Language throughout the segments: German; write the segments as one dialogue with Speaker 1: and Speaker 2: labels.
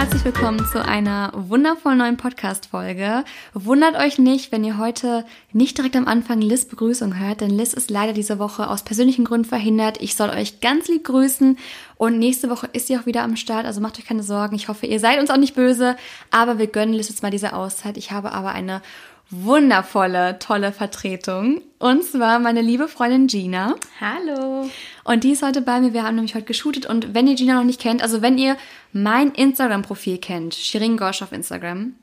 Speaker 1: herzlich willkommen zu einer wundervollen neuen Podcast-Folge. Wundert euch nicht, wenn ihr heute nicht direkt am Anfang Liz Begrüßung hört, denn Liz ist leider diese Woche aus persönlichen Gründen verhindert. Ich soll euch ganz lieb grüßen und nächste Woche ist sie auch wieder am Start, also macht euch keine Sorgen. Ich hoffe, ihr seid uns auch nicht böse, aber wir gönnen Liz jetzt mal diese Auszeit. Ich habe aber eine wundervolle, tolle Vertretung. Und zwar meine liebe Freundin Gina.
Speaker 2: Hallo.
Speaker 1: Und die ist heute bei mir. Wir haben nämlich heute geshootet. Und wenn ihr Gina noch nicht kennt, also wenn ihr mein Instagram-Profil kennt, Shirin Gosch auf Instagram,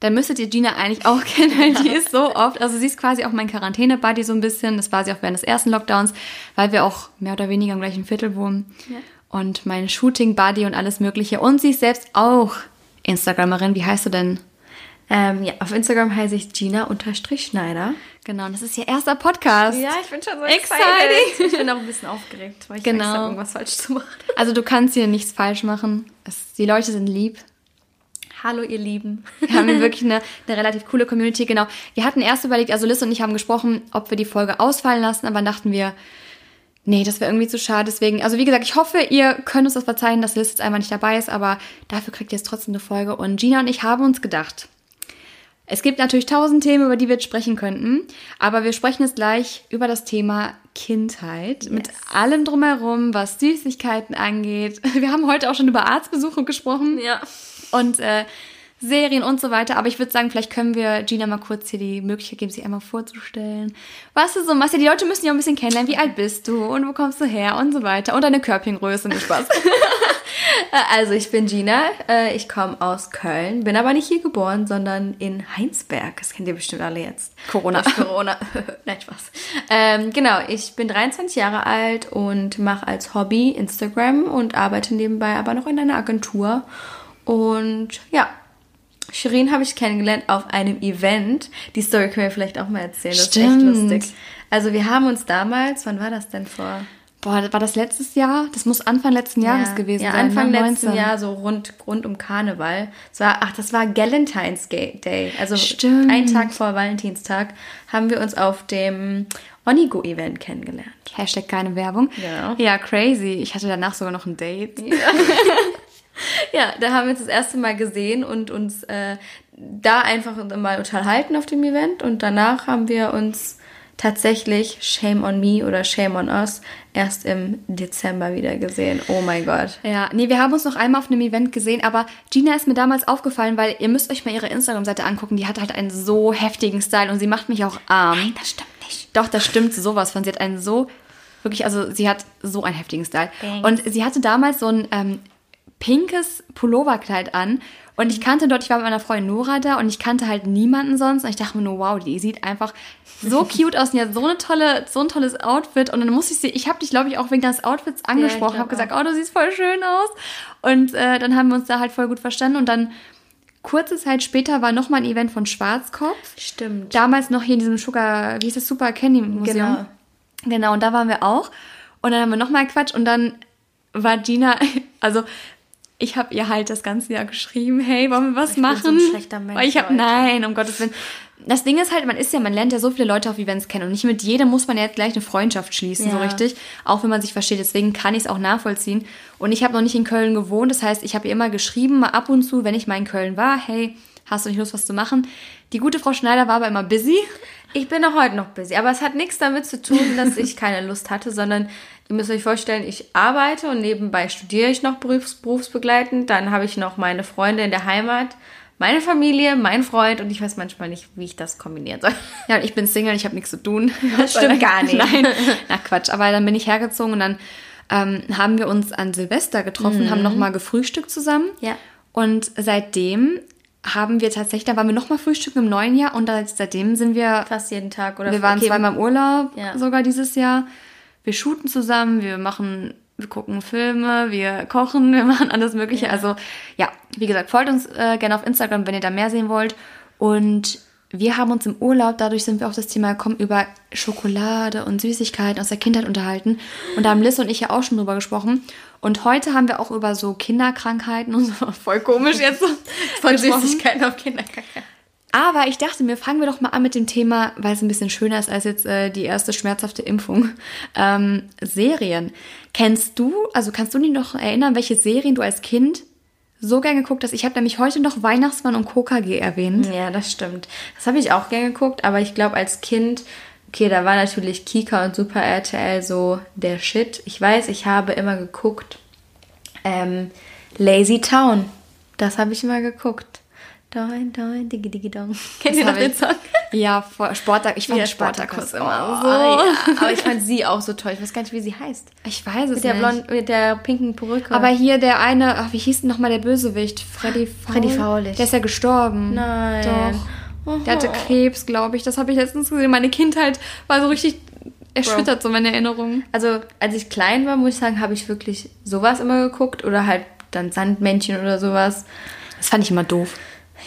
Speaker 1: dann müsstet ihr Gina eigentlich auch kennen, weil die ist so oft, also sie ist quasi auch mein Quarantäne-Buddy so ein bisschen. Das war sie auch während des ersten Lockdowns, weil wir auch mehr oder weniger im gleichen Viertel wohnen. Ja. Und mein Shooting-Buddy und alles Mögliche. Und sie ist selbst auch Instagramerin. Wie heißt du denn?
Speaker 2: Ähm, ja, auf Instagram heiße ich Gina-Schneider.
Speaker 1: Genau, und das ist ihr erster Podcast.
Speaker 2: Ja, ich bin schon so excited. Ich bin auch ein bisschen aufgeregt, weil ich genau. Angst habe, irgendwas falsch zu machen.
Speaker 1: Also du kannst hier nichts falsch machen. Es, die Leute sind lieb.
Speaker 2: Hallo, ihr Lieben.
Speaker 1: Wir haben hier wirklich eine, eine relativ coole Community. Genau. Wir hatten erst überlegt, also Liz und ich haben gesprochen, ob wir die Folge ausfallen lassen, aber dachten wir, nee, das wäre irgendwie zu schade. Deswegen, also wie gesagt, ich hoffe, ihr könnt uns das verzeihen, dass Liz jetzt einmal nicht dabei ist, aber dafür kriegt ihr jetzt trotzdem eine Folge. Und Gina und ich haben uns gedacht, es gibt natürlich tausend Themen, über die wir jetzt sprechen könnten, aber wir sprechen jetzt gleich über das Thema Kindheit yes. mit allem drumherum, was Süßigkeiten angeht. Wir haben heute auch schon über Arztbesuche gesprochen.
Speaker 2: Ja.
Speaker 1: Und äh, Serien und so weiter. Aber ich würde sagen, vielleicht können wir Gina mal kurz hier die Möglichkeit geben, sich einmal vorzustellen. Was du so machst. Ja, die Leute müssen ja ein bisschen kennenlernen. Wie alt bist du und wo kommst du her und so weiter. Und deine Körbchengröße. Nicht Spaß.
Speaker 2: also, ich bin Gina. Äh, ich komme aus Köln. Bin aber nicht hier geboren, sondern in Heinsberg. Das kennt ihr bestimmt alle jetzt.
Speaker 1: Corona.
Speaker 2: Corona. Nein, Spaß. Ähm, genau, ich bin 23 Jahre alt und mache als Hobby Instagram und arbeite nebenbei aber noch in einer Agentur. Und ja, Shirin habe ich kennengelernt auf einem Event. Die Story können wir vielleicht auch mal erzählen. Das
Speaker 1: Stimmt.
Speaker 2: ist echt lustig. Also wir haben uns damals, wann war das denn vor?
Speaker 1: Boah, war das letztes Jahr? Das muss Anfang letzten Jahres
Speaker 2: ja,
Speaker 1: gewesen
Speaker 2: ja,
Speaker 1: sein.
Speaker 2: Anfang ne? letzten Jahr, so rund, rund um Karneval. Es war, ach, das war Galentine's Day. Also
Speaker 1: Stimmt.
Speaker 2: einen Tag vor Valentinstag haben wir uns auf dem Onigo-Event kennengelernt.
Speaker 1: Hashtag keine Werbung.
Speaker 2: Ja.
Speaker 1: Ja, crazy. Ich hatte danach sogar noch ein Date.
Speaker 2: Ja. ja, da haben wir uns das erste Mal gesehen und uns äh, da einfach mal unterhalten auf dem Event und danach haben wir uns tatsächlich Shame on Me oder Shame on Us erst im Dezember wieder gesehen. Oh mein Gott.
Speaker 1: Ja, nee, wir haben uns noch einmal auf einem Event gesehen, aber Gina ist mir damals aufgefallen, weil ihr müsst euch mal ihre Instagram-Seite angucken. Die hat halt einen so heftigen Style und sie macht mich auch arm.
Speaker 2: Nein, das stimmt nicht.
Speaker 1: Doch, das stimmt sowas von. Sie hat einen so, wirklich, also sie hat so einen heftigen Style.
Speaker 2: Thanks.
Speaker 1: Und sie hatte damals so ein ähm, pinkes Pulloverkleid an. Und ich kannte dort, ich war mit meiner Freundin Nora da und ich kannte halt niemanden sonst. Und ich dachte mir nur, wow, die sieht einfach so cute aus und hat so eine tolle, so ein tolles Outfit. Und dann musste ich sie, ich habe dich, glaube ich, auch wegen des Outfits angesprochen,
Speaker 2: Ja,
Speaker 1: habe gesagt, oh, du siehst voll schön aus. Und äh, dann haben wir uns da halt voll gut verstanden. Und dann kurze Zeit später war nochmal ein Event von Schwarzkopf.
Speaker 2: Stimmt.
Speaker 1: Damals noch hier in diesem Sugar, wie hieß das, Super Candy Museum.
Speaker 2: Genau.
Speaker 1: Genau, und da waren wir auch. Und dann haben wir nochmal Quatsch und dann war Gina, also ich habe ihr halt das ganze Jahr geschrieben, hey, wollen wir was
Speaker 2: Ich bin
Speaker 1: machen?
Speaker 2: so ein schlechter Mensch,
Speaker 1: Weil ich habe, nein, um Gottes Willen. Das Ding ist halt, man ist ja, man lernt ja so viele Leute auf Events kennen und nicht mit jedem muss man ja jetzt gleich eine Freundschaft schließen, so
Speaker 2: Ja.
Speaker 1: richtig, auch wenn man sich versteht. Deswegen kann ich es auch nachvollziehen. Und ich habe noch nicht in Köln gewohnt, das heißt, ich habe ihr immer geschrieben, mal ab und zu, wenn ich mal in Köln war, hey, hast du nicht Lust, was zu machen? Die gute Frau Schneider war aber immer busy.
Speaker 2: Ich bin auch heute noch busy, aber es hat nichts damit zu tun, dass ich keine Lust hatte, sondern ihr müsst euch vorstellen, ich arbeite und nebenbei studiere ich noch berufs berufsbegleitend. Dann habe ich noch meine Freunde in der Heimat, meine Familie, mein Freund und ich weiß manchmal nicht, wie ich das kombinieren soll.
Speaker 1: Ja, und ich bin Single, ich habe nichts zu tun.
Speaker 2: Das stimmt gar nicht.
Speaker 1: Nein, na Quatsch. Aber dann bin ich hergezogen und dann ähm, haben wir uns an Silvester getroffen, haben nochmal gefrühstückt zusammen.
Speaker 2: Mhm. Ja.
Speaker 1: Und seitdem haben wir tatsächlich, da waren wir nochmal frühstücken im neuen Jahr und seitdem sind wir,
Speaker 2: Fast jeden Tag oder
Speaker 1: wir waren
Speaker 2: okay,
Speaker 1: zweimal im Urlaub
Speaker 2: Ja.
Speaker 1: sogar dieses Jahr. Wir shooten zusammen, wir machen, wir gucken Filme, wir kochen, wir machen alles Mögliche.
Speaker 2: Ja.
Speaker 1: Also ja, wie gesagt, folgt uns äh, gerne auf Instagram, wenn ihr da mehr sehen wollt. Und wir haben uns im Urlaub, dadurch sind wir auf das Thema gekommen, über Schokolade und Süßigkeiten aus der Kindheit unterhalten. Und da haben Liz und ich ja auch schon drüber gesprochen. Und heute haben wir auch über so Kinderkrankheiten und so, voll komisch jetzt so,
Speaker 2: von. Süßigkeiten auf Kinderkacke.
Speaker 1: Aber ich dachte mir, fangen wir doch mal an mit dem Thema, weil es ein bisschen schöner ist als jetzt äh, die erste schmerzhafte Impfung. Ähm, Serien. Kennst du, also kannst du dich noch erinnern, welche Serien du als Kind so gern geguckt, dass ich habe nämlich heute noch Weihnachtsmann und KKG erwähnt.
Speaker 2: Ja, das stimmt. Das habe ich auch gern geguckt, aber ich glaube als Kind, okay, da war natürlich Kika und Super RTL so der Shit. Ich weiß, ich habe immer geguckt ähm, Lazy Town. Das habe ich immer geguckt. Doin, doin, digi, digi, dong. Kennt ihr noch den Song?
Speaker 1: Ja, Sporttag. Ich fand
Speaker 2: Ja,
Speaker 1: Sportakus immer
Speaker 2: Oh,
Speaker 1: so.
Speaker 2: ja. Aber ich fand sie auch so toll. Ich weiß gar nicht, wie sie heißt.
Speaker 1: Ich weiß es
Speaker 2: Mit der,
Speaker 1: nicht.
Speaker 2: blond, mit der pinken Perücke.
Speaker 1: Aber hier der eine, ach, wie hieß denn nochmal der Bösewicht? Freddy Faul.
Speaker 2: Freddy Faulig.
Speaker 1: Der ist ja gestorben.
Speaker 2: Nein.
Speaker 1: Doch. Der hatte Krebs, glaube ich. Das habe ich letztens gesehen. Meine Kindheit war so richtig erschüttert, so meine Erinnerungen.
Speaker 2: Also, als ich klein war, muss ich sagen, habe ich wirklich sowas immer geguckt. Oder halt dann Sandmännchen oder sowas.
Speaker 1: Das fand ich immer doof.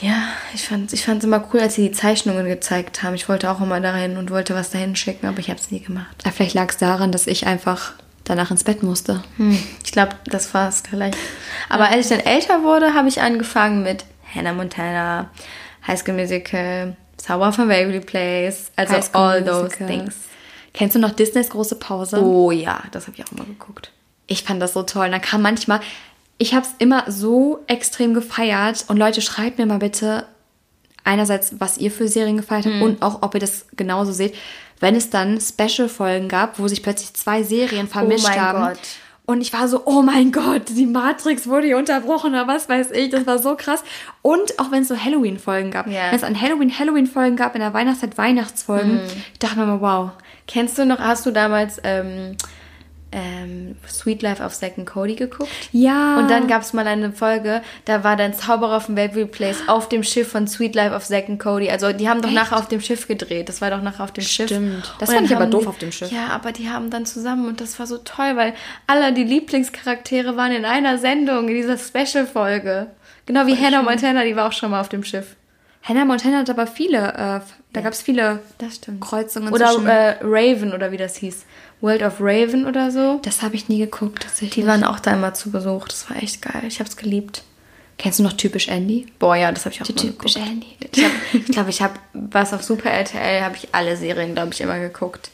Speaker 2: Ja, ich fand ich fand's immer cool, als sie die Zeichnungen gezeigt haben. Ich wollte auch immer dahin und wollte was dahin schicken, aber ich habe es nie gemacht.
Speaker 1: Ja, vielleicht lag es daran, dass ich einfach danach ins Bett musste.
Speaker 2: Hm, ich glaube, das war es vielleicht. Aber als ich dann älter wurde, habe ich angefangen mit Hannah Montana, High School Musical, Zauber von Waverly Place, also all those
Speaker 1: Musical.
Speaker 2: things.
Speaker 1: Kennst du noch Disneys große Pause?
Speaker 2: Oh ja, das habe ich auch immer geguckt.
Speaker 1: Ich fand das so toll. Und dann kam manchmal, ich habe es immer so extrem gefeiert. Und Leute, schreibt mir mal bitte einerseits, was ihr für Serien gefeiert habt und auch, ob ihr das genauso seht. Wenn es dann Special-Folgen gab, wo sich plötzlich zwei Serien vermischt
Speaker 2: mein
Speaker 1: haben.
Speaker 2: Gott.
Speaker 1: Und ich war so, oh mein Gott, die Matrix wurde hier unterbrochen oder was weiß ich. Das war so krass. Und auch wenn es so Halloween-Folgen gab.
Speaker 2: Ja.
Speaker 1: Wenn es an Halloween Halloween-Folgen gab, in der Weihnachtszeit Weihnachtsfolgen. Ich dachte mir mal, wow.
Speaker 2: Kennst du noch, hast du damals ähm, ähm, Sweet Life of Zack and Cody geguckt?
Speaker 1: Ja.
Speaker 2: Und dann gab es mal eine Folge, da war dann Zauberer von Waverly Place auf dem Schiff von Sweet Life of Zack and Cody. Also die haben doch
Speaker 1: Echt?
Speaker 2: nachher auf dem Schiff gedreht. Das war doch nachher auf dem Schiff.
Speaker 1: Stimmt. Das fand ich aber doof
Speaker 2: die,
Speaker 1: auf dem Schiff.
Speaker 2: Ja, aber die haben dann zusammen und das war so toll, weil alle die Lieblingscharaktere waren in einer Sendung, in dieser Special-Folge. Genau wie Hannah Montana, die war auch schon mal auf dem Schiff.
Speaker 1: Hannah Montana hat aber viele, äh, da gab es viele
Speaker 2: Das stimmt.
Speaker 1: Kreuzungen
Speaker 2: Oder äh, Raven oder wie das hieß. World of Raven oder so.
Speaker 1: das habe ich nie geguckt, tatsächlich.
Speaker 2: Die waren auch da immer zu Besuch. Das war echt geil. Ich hab's geliebt.
Speaker 1: Kennst du noch typisch Andy?
Speaker 2: Boah, ja, das habe ich auch
Speaker 1: Die
Speaker 2: immer
Speaker 1: typisch
Speaker 2: geguckt.
Speaker 1: Andy.
Speaker 2: Ich glaube, ich, glaub, ich habe was auf Super RTL, habe ich alle Serien, glaube ich, immer geguckt.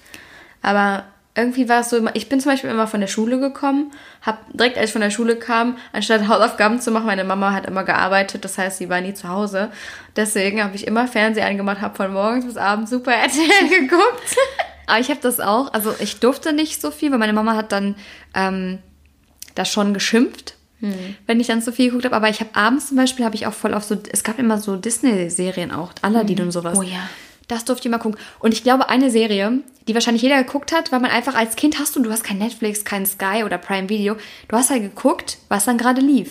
Speaker 2: Aber irgendwie war es so, immer- ich bin zum Beispiel immer von der Schule gekommen, habe direkt als ich von der Schule kam, anstatt Hausaufgaben zu machen, meine Mama hat immer gearbeitet, das heißt, sie war nie zu Hause. Deswegen habe ich immer Fernseher angemacht, habe von morgens bis abends Super RTL geguckt.
Speaker 1: Aber ich habe das auch, also ich durfte nicht so viel, weil meine Mama hat dann ähm, da schon geschimpft, wenn ich dann zu viel geguckt habe. Aber ich habe abends zum Beispiel, habe ich auch voll auf so, es gab immer so Disney-Serien auch, Aladdin und sowas.
Speaker 2: Oh ja.
Speaker 1: Das durfte ich mal gucken. Und ich glaube, eine Serie, die wahrscheinlich jeder geguckt hat, weil man einfach als Kind hast und du hast kein Netflix, kein Sky oder Prime Video. Du hast halt geguckt, was dann gerade lief.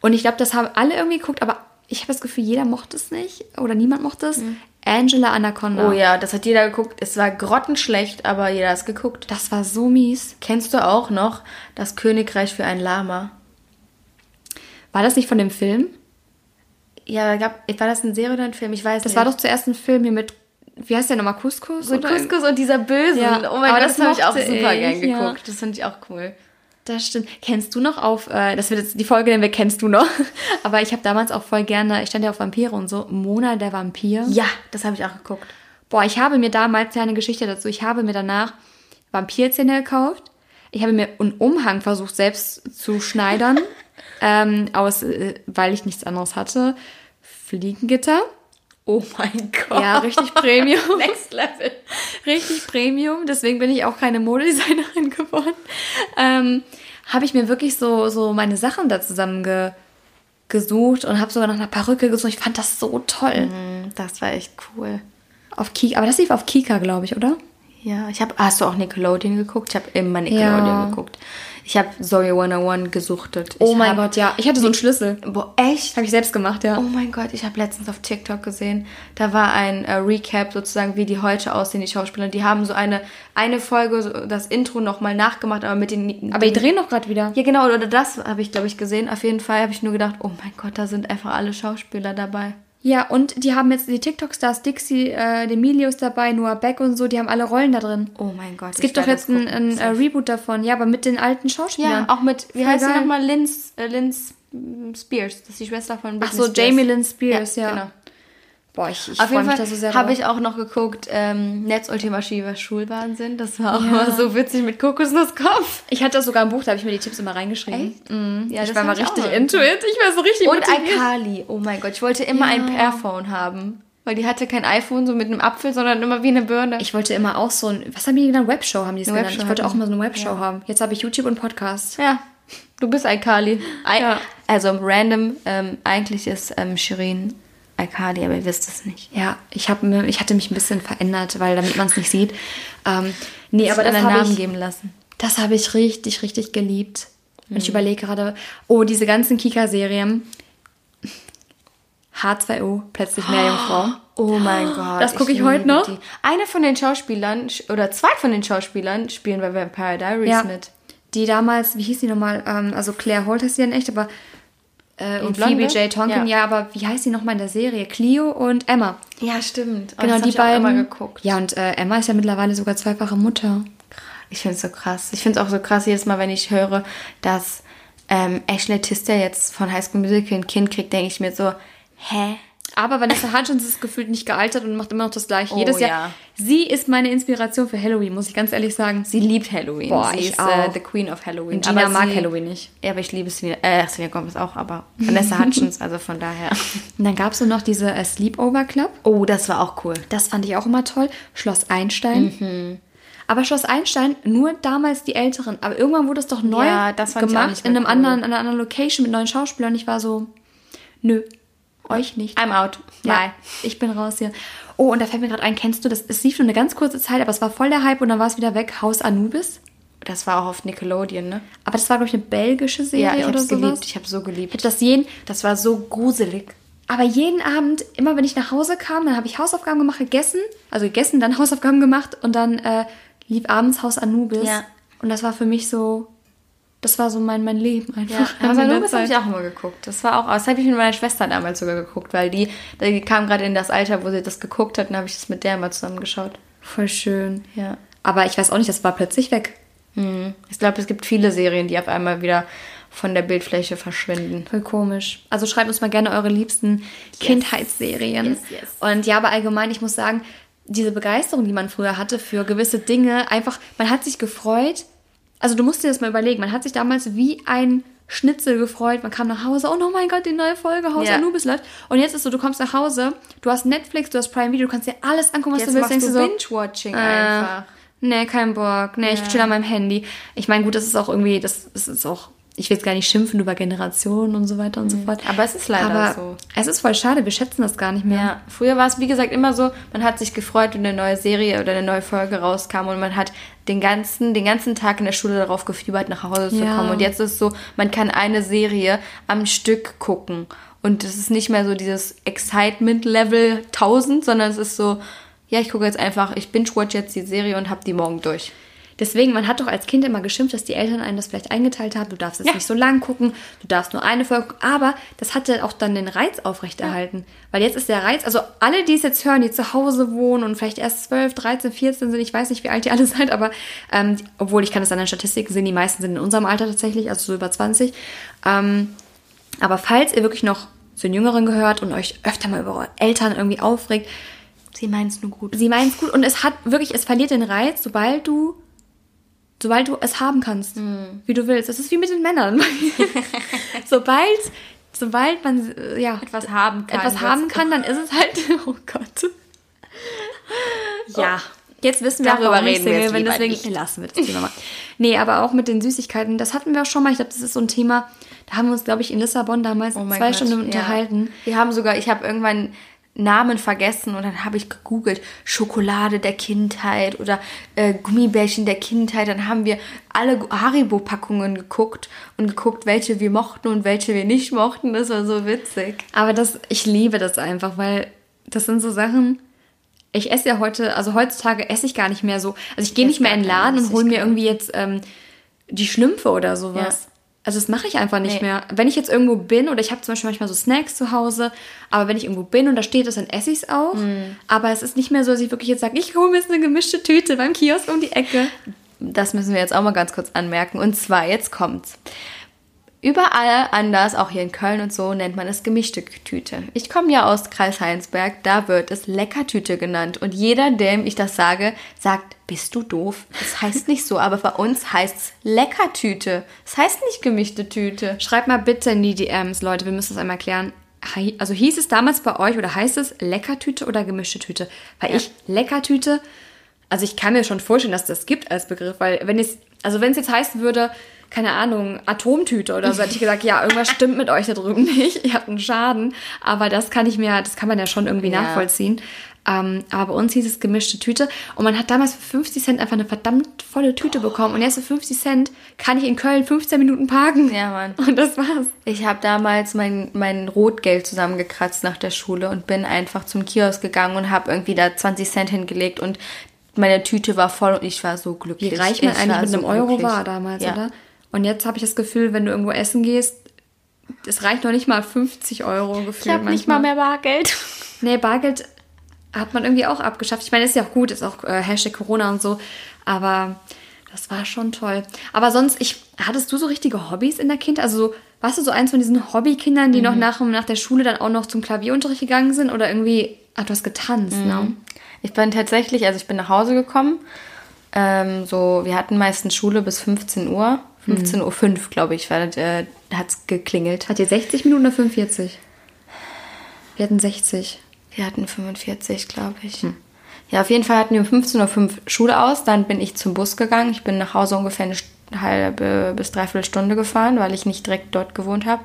Speaker 1: Und ich glaube, das haben alle irgendwie geguckt, aber ich habe das Gefühl, jeder mochte es nicht oder niemand mochte es. Angela Anaconda.
Speaker 2: Oh ja, das hat jeder geguckt. Es war grottenschlecht, aber jeder hat es geguckt.
Speaker 1: Das war so mies.
Speaker 2: Kennst du auch noch das Königreich für ein Lama?
Speaker 1: War das nicht von dem Film?
Speaker 2: Ja, da gab, war das eine Serie oder ein Film? Ich weiß
Speaker 1: Das
Speaker 2: nicht.
Speaker 1: war doch zuerst ein Film hier mit, wie heißt der nochmal, Couscous?
Speaker 2: so
Speaker 1: oder?
Speaker 2: Couscous und dieser Bösen.
Speaker 1: Ja,
Speaker 2: oh mein Gott,
Speaker 1: das
Speaker 2: das, habe ich auch super
Speaker 1: ich,
Speaker 2: gern
Speaker 1: ja.
Speaker 2: geguckt. Das fand ich auch cool.
Speaker 1: Das stimmt. Kennst du noch auf, äh, das wird jetzt die Folge, denn wir kennst du noch. Aber ich habe damals auch voll gerne, ich stand ja auf Vampire und so, Mona der Vampir.
Speaker 2: Ja, das habe ich auch geguckt.
Speaker 1: Boah, ich habe mir damals ja eine Geschichte dazu. Ich habe mir danach Vampirzähne gekauft. Ich habe mir einen Umhang versucht selbst zu schneidern, ähm, aus, äh, weil ich nichts anderes hatte. Fliegengitter.
Speaker 2: Oh mein Gott.
Speaker 1: Ja, richtig Premium.
Speaker 2: Next Level.
Speaker 1: richtig Premium. Deswegen bin ich auch keine Modedesignerin geworden. Ähm, habe ich mir wirklich so, so meine Sachen da zusammen ge gesucht und habe sogar nach einer Perücke gesucht. Ich fand das so toll.
Speaker 2: Das war echt cool.
Speaker 1: Auf Kika, aber das lief auf Kika, glaube ich, oder?
Speaker 2: Ja, ich habe. Hast du auch Nickelodeon geguckt? Ich habe immer Nickelodeon
Speaker 1: Ja.
Speaker 2: geguckt. Ich habe Zoe 101 gesuchtet.
Speaker 1: Oh
Speaker 2: ich
Speaker 1: mein
Speaker 2: hab,
Speaker 1: Gott, ja. Ich hatte so einen Schlüssel.
Speaker 2: Boah, echt?
Speaker 1: Habe ich selbst gemacht, ja.
Speaker 2: Oh mein Gott, ich habe letztens auf TikTok gesehen, da war ein äh, Recap sozusagen, wie die heute aussehen, die Schauspieler. Die haben so eine, eine Folge, so das Intro nochmal nachgemacht, aber mit den...
Speaker 1: Aber die drehen doch gerade wieder.
Speaker 2: Ja genau, oder das habe ich, glaube ich, gesehen. Auf jeden Fall habe ich nur gedacht, oh mein Gott, da sind einfach alle Schauspieler dabei.
Speaker 1: Ja, und die haben jetzt die TikTok-Stars, Dixie, äh, Demilius dabei, Noah Beck und so, die haben alle Rollen da drin.
Speaker 2: Oh mein Gott.
Speaker 1: Es gibt doch jetzt ein, ein äh, Reboot davon, ja, aber mit den alten Schauspielern.
Speaker 2: Ja, auch mit, wie
Speaker 1: Voll
Speaker 2: heißt sie nochmal? Linz, äh, Linz mm, Spears. Das ist die Schwester von
Speaker 1: Ach
Speaker 2: Britney
Speaker 1: so, Jamie Lynn Spears,
Speaker 2: ja.
Speaker 1: ja.
Speaker 2: Genau.
Speaker 1: Boah, ich, ich
Speaker 2: Auf
Speaker 1: freue
Speaker 2: jeden
Speaker 1: mich
Speaker 2: Fall
Speaker 1: da so sehr
Speaker 2: habe ich auch noch geguckt, ähm, Netz Ultimativer Schulwahnsinn. Das war auch
Speaker 1: Ja.
Speaker 2: mal so witzig mit Kokosnusskopf.
Speaker 1: Ich hatte das sogar im Buch, da habe ich mir die Tipps immer reingeschrieben. Mhm.
Speaker 2: Ja,
Speaker 1: ich war mal richtig into it. Ich war so richtig
Speaker 2: Und
Speaker 1: motiviert.
Speaker 2: iCarly. Oh mein Gott, ich wollte immer ein
Speaker 1: Ja.
Speaker 2: Pearphone haben. Weil die hatte kein iPhone so mit einem Apfel, sondern immer wie eine Birne.
Speaker 1: Ich wollte immer auch so ein, was haben die genannt? Webshow haben die es genannt.
Speaker 2: Webshow
Speaker 1: Ich wollte auch mal so eine Webshow haben. Jetzt habe ich YouTube und Podcast.
Speaker 2: ja, du bist. I
Speaker 1: Ja.
Speaker 2: Also random, ähm, eigentlich ist ähm, Shirin iCarly, aber ihr wisst es nicht.
Speaker 1: Ja, ich, hab, ich hatte mich ein bisschen verändert, weil damit man es nicht sieht. Ähm, nee, aber das
Speaker 2: einen
Speaker 1: habe
Speaker 2: Namen
Speaker 1: ich,
Speaker 2: geben lassen.
Speaker 1: das habe ich richtig, richtig geliebt. Und
Speaker 2: Mhm.
Speaker 1: ich überlege gerade, oh, diese ganzen Kika-Serien. H2O, plötzlich Meerjungfrau.
Speaker 2: Oh mein Gott.
Speaker 1: Das gucke ich
Speaker 2: liebe
Speaker 1: heute noch.
Speaker 2: Die. Eine von den Schauspielern, sch- oder zwei von den Schauspielern spielen bei Vampire Diaries
Speaker 1: Ja.
Speaker 2: mit.
Speaker 1: Die damals, wie hieß die nochmal? Ähm, also Claire Holt heißt sie in echt, aber. Äh, und
Speaker 2: Blonde?
Speaker 1: Phoebe J. Tonkin,
Speaker 2: Ja.
Speaker 1: ja. aber wie heißt sie nochmal in der Serie? Clio und Emma.
Speaker 2: Ja, stimmt. Oh,
Speaker 1: genau, die
Speaker 2: auch
Speaker 1: beiden.
Speaker 2: immer geguckt.
Speaker 1: Ja, und äh, Emma ist ja mittlerweile sogar zweifache Mutter.
Speaker 2: Ich finde es so krass. Ich finde es auch so krass jedes Mal, wenn ich höre, dass ähm, Ashley Tisdale jetzt von High School Musical ein Kind kriegt, denke ich mir so, hä?
Speaker 1: Aber Vanessa Hudgens ist gefühlt nicht gealtert und macht immer noch das Gleiche.
Speaker 2: Oh,
Speaker 1: Jedes Jahr.
Speaker 2: ja.
Speaker 1: Sie ist meine Inspiration für Halloween, muss ich ganz ehrlich sagen.
Speaker 2: Sie liebt Halloween.
Speaker 1: Boah,
Speaker 2: sie
Speaker 1: ich
Speaker 2: ist Äh,
Speaker 1: auch.
Speaker 2: the Queen of Halloween.
Speaker 1: Und Gina mag
Speaker 2: sie,
Speaker 1: Halloween nicht.
Speaker 2: Ja, aber ich liebe Selena, äh, Selena Gomez auch, aber Vanessa Hutchins, also von daher.
Speaker 1: Und dann gab es so noch diese äh, Sleepover Club.
Speaker 2: Oh, das war auch cool.
Speaker 1: Das fand ich auch immer toll. Schloss Einstein. Aber Schloss Einstein, nur damals die Älteren. Aber irgendwann wurde es doch neu
Speaker 2: Ja,
Speaker 1: gemacht in einem
Speaker 2: cool.
Speaker 1: anderen, in einer anderen Location mit neuen Schauspielern. Ich war so, nö, euch nicht.
Speaker 2: I'm out.
Speaker 1: Ja,
Speaker 2: Bye.
Speaker 1: ich bin raus hier. Oh, und da fällt mir gerade ein, kennst du das? Es lief nur eine ganz kurze Zeit, aber es war voll der Hype und dann war es wieder weg. Haus Anubis.
Speaker 2: Das war auch auf Nickelodeon, ne?
Speaker 1: Aber das war, glaube ich, eine belgische Serie
Speaker 2: Ja, ich
Speaker 1: oder sowas.
Speaker 2: geliebt. Ich habe so
Speaker 1: Ich
Speaker 2: geliebt.
Speaker 1: hab das jeden,
Speaker 2: Das war so gruselig.
Speaker 1: aber jeden Abend, immer wenn ich nach Hause kam, dann habe ich Hausaufgaben gemacht, gegessen, also gegessen, dann Hausaufgaben gemacht und dann äh, lief abends Haus Anubis.
Speaker 2: Ja.
Speaker 1: Und das war für mich so, das war so mein, mein Leben einfach.
Speaker 2: Ja, Lobis habe ich auch immer geguckt. Das war auch, das habe ich mit meiner Schwester damals sogar geguckt, weil die, die kam gerade in das Alter, wo sie das geguckt hat, und habe ich das mit der mal zusammen geschaut.
Speaker 1: Voll schön.
Speaker 2: Ja.
Speaker 1: Aber ich weiß auch nicht, das war plötzlich weg.
Speaker 2: Mhm. Ich glaube, es gibt viele Serien, die auf einmal wieder von der Bildfläche verschwinden.
Speaker 1: Voll komisch. Also schreibt uns mal gerne eure liebsten Kindheitsserien.
Speaker 2: Yes, yes.
Speaker 1: Und ja, aber allgemein, ich muss sagen, diese Begeisterung, die man früher hatte für gewisse Dinge, einfach, man hat sich gefreut. Also du musst dir das mal überlegen, man hat sich damals wie ein Schnitzel gefreut. Man kam nach Hause, oh mein Gott, die neue Folge Haus
Speaker 2: Ja.
Speaker 1: Anubis läuft. Und jetzt ist so, du kommst nach Hause, du hast Netflix, du hast Prime Video, du kannst dir alles angucken, was
Speaker 2: Jetzt
Speaker 1: du willst.
Speaker 2: machst
Speaker 1: Denkst
Speaker 2: du
Speaker 1: du so,
Speaker 2: Binge-Watching
Speaker 1: äh,
Speaker 2: einfach.
Speaker 1: Nee, kein Bock. Nee, ich chill an meinem Handy. Ich meine, gut, das ist auch irgendwie, das, das ist auch, ich will jetzt gar nicht schimpfen über Generationen und so weiter und so fort.
Speaker 2: Mhm. Aber es ist leider
Speaker 1: Aber
Speaker 2: so.
Speaker 1: Es ist voll schade, wir schätzen das gar nicht mehr.
Speaker 2: Ja, früher war es wie gesagt immer so, man hat sich gefreut, wenn eine neue Serie oder eine neue Folge rauskam und man hat den ganzen, den ganzen Tag in der Schule darauf gefiebert, nach Hause zu
Speaker 1: Ja.
Speaker 2: kommen. Und jetzt ist es so, man kann eine Serie am Stück gucken. Und es ist nicht mehr so dieses Excitement-Level 1000, sondern es ist so, ja, ich gucke jetzt einfach, ich binge-watch jetzt die Serie und hab die morgen durch.
Speaker 1: Deswegen, man hat doch als Kind immer geschimpft, dass die Eltern einen das vielleicht eingeteilt haben. Du darfst jetzt
Speaker 2: Ja.
Speaker 1: nicht so lang gucken, du darfst nur eine Folge gucken. Aber das hatte auch dann den Reiz aufrechterhalten. Weil jetzt ist der Reiz, also alle, die es jetzt hören, die zu Hause wohnen und vielleicht erst 12, 13, 14 sind, ich weiß nicht, wie alt ihr alle seid, aber ähm, obwohl ich kann das an den Statistiken sehen, die meisten sind in unserem Alter tatsächlich, also so über 20. Ähm, aber falls ihr wirklich noch zu den Jüngeren gehört und euch öfter mal über eure Eltern irgendwie aufregt,
Speaker 2: Sie meinen es nur gut.
Speaker 1: sie meint es gut und es hat wirklich, es verliert den Reiz, sobald du, sobald du es haben kannst,
Speaker 2: Hm.
Speaker 1: wie du willst. Es ist wie mit den Männern. sobald, sobald man ja
Speaker 2: Etwas haben kann,
Speaker 1: etwas haben kann, dann ist es halt, oh Gott. Ja. Jetzt wissen wir auch,
Speaker 2: Darüber
Speaker 1: warum ich
Speaker 2: reden wir
Speaker 1: Single
Speaker 2: lieber
Speaker 1: deswegen
Speaker 2: nicht.
Speaker 1: lassen wir das Thema mal. Nee, aber auch mit den Süßigkeiten, das hatten wir auch schon mal. Ich glaube, das ist so ein Thema, da haben wir uns, glaube ich, in Lissabon damals
Speaker 2: Oh
Speaker 1: zwei
Speaker 2: Gott,
Speaker 1: Stunden
Speaker 2: ja.
Speaker 1: unterhalten.
Speaker 2: Wir haben sogar, ich habe irgendwann Namen vergessen und dann habe ich gegoogelt Schokolade der Kindheit oder äh, Gummibärchen der Kindheit. Dann haben wir alle Haribo-Packungen geguckt und geguckt, welche wir mochten und welche wir nicht mochten. Das war so witzig.
Speaker 1: Aber das, ich liebe das einfach, weil das sind so Sachen. Ich esse ja heute, also heutzutage esse ich gar nicht mehr so. Also ich gehe nicht mehr in den Laden und hole mir irgendwie jetzt ähm, die Schlümpfe oder sowas.
Speaker 2: Ja.
Speaker 1: Also das mache ich einfach nicht
Speaker 2: Nee.
Speaker 1: mehr. Wenn ich jetzt irgendwo bin oder ich habe zum Beispiel manchmal so Snacks zu Hause, aber wenn ich irgendwo bin und da steht es, dann esse ich es auch.
Speaker 2: Mm.
Speaker 1: Aber es ist nicht mehr so, dass ich wirklich jetzt sage, ich hole mir jetzt eine gemischte Tüte beim Kiosk um die Ecke.
Speaker 2: Das müssen wir jetzt auch mal ganz kurz anmerken. Und zwar, jetzt kommt's. Überall anders, auch hier in Köln und so, nennt man es gemischte Tüte. Ich komme ja aus Kreis Heinsberg, da wird es Leckertüte genannt. Und jeder, dem ich das sage, sagt, bist du doof? Das heißt nicht so, aber bei uns heißt es Leckertüte. Es das heißt nicht gemischte Tüte.
Speaker 1: Schreibt mal bitte in die DMs, Leute, wir müssen das einmal klären. Also hieß es damals bei euch oder heißt es Leckertüte oder gemischte Tüte? Weil ja. ich Leckertüte, also ich kann mir schon vorstellen, dass das gibt als Begriff, weil wenn es, also wenn es jetzt heißen würde, keine Ahnung, Atomtüte oder so, hätte ich gesagt, ja, irgendwas stimmt mit euch da drüben nicht. Ihr habt einen Schaden. Aber das kann ich mir, das kann man ja schon irgendwie ja. nachvollziehen. Ähm, aber bei uns hieß es gemischte Tüte. Und man hat damals für 50 Cent einfach eine verdammt volle Tüte oh. bekommen. Und jetzt für 50 Cent kann ich in Köln 15 Minuten parken.
Speaker 2: Ja, Mann.
Speaker 1: Und das war's.
Speaker 2: Ich habe damals mein, mein Rotgeld zusammengekratzt nach der Schule und bin einfach zum Kiosk gegangen und habe irgendwie da 20 Cent hingelegt. Und meine Tüte war voll und ich war so glücklich.
Speaker 1: Wie reich man
Speaker 2: ich
Speaker 1: eigentlich mit so einem Euro glücklich. war damals, ja. oder? Und jetzt habe ich das Gefühl, wenn du irgendwo essen gehst, es reicht noch nicht mal 50 Euro
Speaker 2: gefühlt. Ich habe nicht mal mehr Bargeld.
Speaker 1: Nee, Bargeld hat man irgendwie auch abgeschafft. Ich meine, ist ja auch gut, ist auch äh, Hashtag Corona und so, aber das war schon toll. Aber sonst, ich, hattest du so richtige Hobbys in der Kindheit? Also so, warst du so eins von diesen Hobbykindern, die mhm. noch nach, nach der Schule dann auch noch zum Klavierunterricht gegangen sind oder irgendwie, ah, du hast getanzt, mhm. ne?
Speaker 2: Ich bin tatsächlich, also ich bin nach Hause gekommen, ähm, so, wir hatten meistens Schule bis 15 Uhr 15.05 Uhr, mhm. glaube ich, äh, hat es geklingelt.
Speaker 1: Hat ihr 60 Minuten oder 45? Wir hatten 60.
Speaker 2: Wir hatten 45, glaube ich. Hm. Ja, auf jeden Fall hatten wir um 15.05 Uhr Schule aus. Dann bin ich zum Bus gegangen. Ich bin nach Hause ungefähr eine halbe bis dreiviertel Stunde gefahren, weil ich nicht direkt dort gewohnt habe.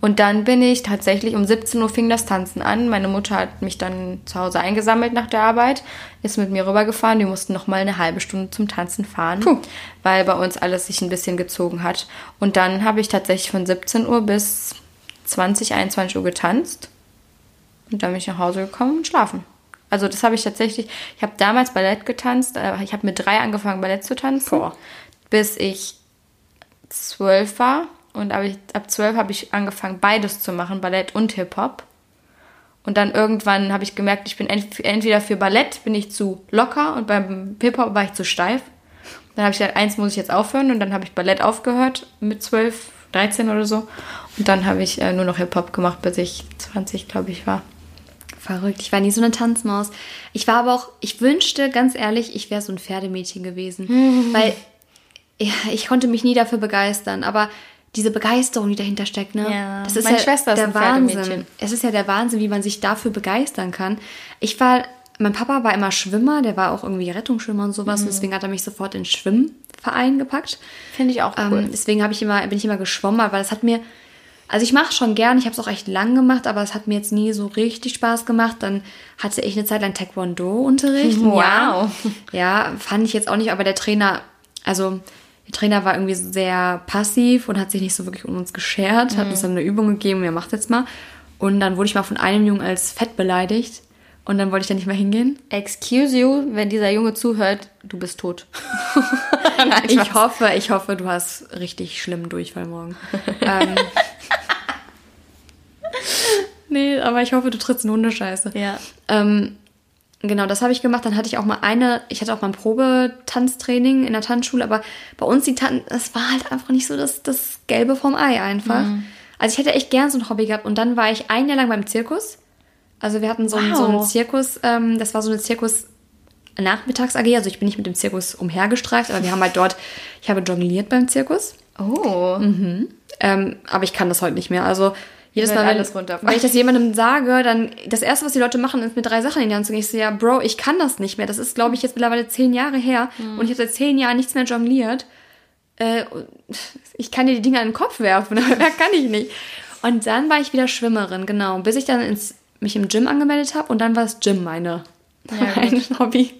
Speaker 2: Und dann bin ich tatsächlich, um 17 Uhr fing das Tanzen an. Meine Mutter hat mich dann zu Hause eingesammelt nach der Arbeit, ist mit mir rübergefahren. Wir mussten noch mal eine halbe Stunde zum Tanzen fahren, Puh. weil bei uns alles sich ein bisschen gezogen hat. Und dann habe ich tatsächlich von 17 Uhr bis 20, 21 Uhr getanzt. Und dann bin ich nach Hause gekommen und schlafen. Also das habe ich tatsächlich, ich habe damals Ballett getanzt, ich habe mit drei angefangen Ballett zu tanzen, Boah. Bis ich zwölf war und ab, 12 habe ich angefangen, beides zu machen, Ballett und Hip-Hop. Und dann irgendwann habe ich gemerkt, ich bin entweder für Ballett bin ich zu locker und beim Hip-Hop war ich zu steif. Dann habe ich gesagt, eins muss ich jetzt aufhören und dann habe ich Ballett aufgehört mit 12, 13 oder so. Und dann habe ich äh, nur noch Hip-Hop gemacht, bis ich 20, glaube ich, war.
Speaker 1: Verrückt. Ich war nie so eine Tanzmaus. Ich war aber auch, ich wünschte, ganz ehrlich, ich wäre so ein Pferdemädchen gewesen. Weil ich konnte mich nie dafür begeistern. Aber diese Begeisterung, die dahinter steckt, ne? Ja, das ist meine ja Schwester ist der Wahnsinn. Es ist ja der Wahnsinn, wie man sich dafür begeistern kann. Ich war, mein Papa war immer Schwimmer, der war auch irgendwie Rettungsschwimmer und sowas. Mhm. deswegen hat er mich sofort in den Schwimmverein gepackt.
Speaker 2: Finde ich auch cool.
Speaker 1: Ähm, deswegen habe ich immer, bin ich immer geschwommen, weil das hat mir, also ich mache schon gern, ich habe es auch echt lang gemacht, aber es hat mir jetzt nie so richtig Spaß gemacht. Dann hatte ich eine Zeit lang Taekwondo-Unterricht. Wow. Ja, ja, fand ich jetzt auch nicht, aber der Trainer, also der Trainer war irgendwie sehr passiv und hat sich nicht so wirklich um uns geschert, mhm. hat uns dann eine Übung gegeben, ja, macht jetzt mal. Und dann wurde ich mal von einem Jungen als fett beleidigt. Und dann wollte ich da nicht mehr hingehen.
Speaker 2: Excuse you, wenn dieser Junge zuhört, du bist tot.
Speaker 1: Nein, ich hoffe, ich hoffe, du hast richtig schlimmen Durchfall morgen. ähm, nee, aber ich hoffe, du trittst in Hundescheiße.
Speaker 2: Ja.
Speaker 1: Ähm, Genau, das habe ich gemacht. Dann hatte ich auch mal eine, ich hatte auch mal ein Probetanztraining in der Tanzschule, aber bei uns die Tanz, das war halt einfach nicht so das, das Gelbe vom Ei einfach. Mhm. Also ich hätte echt gern so ein Hobby gehabt und dann war ich ein Jahr lang beim Zirkus. Also wir hatten so, wow. einen, so einen Zirkus, ähm, das war so eine Zirkus Nachmittags AG, also ich bin nicht mit dem Zirkus umhergestreift, aber wir haben halt dort, ich habe jongliert beim Zirkus.
Speaker 2: Oh.
Speaker 1: Mhm. Ähm, aber ich kann das heute nicht mehr. Also jedes Mal, wenn, wenn, ich das jemandem sage, dann das erste, was die Leute machen, ist mir drei Sachen in die Hand zu geben. Ich so, ja, Bro, ich kann das nicht mehr. Das ist, glaube ich, jetzt mittlerweile zehn Jahre her mhm. und ich habe seit zehn Jahren nichts mehr jongliert. Äh, ich kann dir die Dinge an den Kopf werfen, aber mehr kann ich nicht. Und dann war ich wieder Schwimmerin, genau, bis ich dann ins, mich im Gym angemeldet habe und dann war das Gym meine, ja, mein Hobby.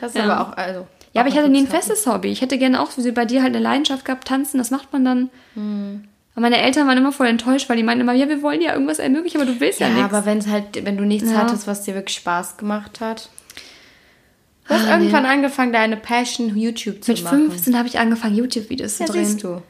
Speaker 2: Das ist ja. aber auch, also.
Speaker 1: Ja, aber ich hatte nie ein festes Hobby. Ich hätte gerne auch, wie bei dir, halt eine Leidenschaft gehabt, tanzen, das macht man dann. Mhm. Und meine Eltern waren immer voll enttäuscht, weil die meinten immer, ja, wir wollen ja irgendwas ermöglichen, aber du willst ja, ja nichts.
Speaker 2: Ja, aber wenn es halt, wenn du nichts ja. hattest, was dir wirklich Spaß gemacht hat. Du hast ah, irgendwann nee. angefangen, deine Passion YouTube zu
Speaker 1: Mit
Speaker 2: machen.
Speaker 1: Mit 15 habe ich angefangen, YouTube-Videos
Speaker 2: ja,
Speaker 1: zu drehen.
Speaker 2: Siehst du.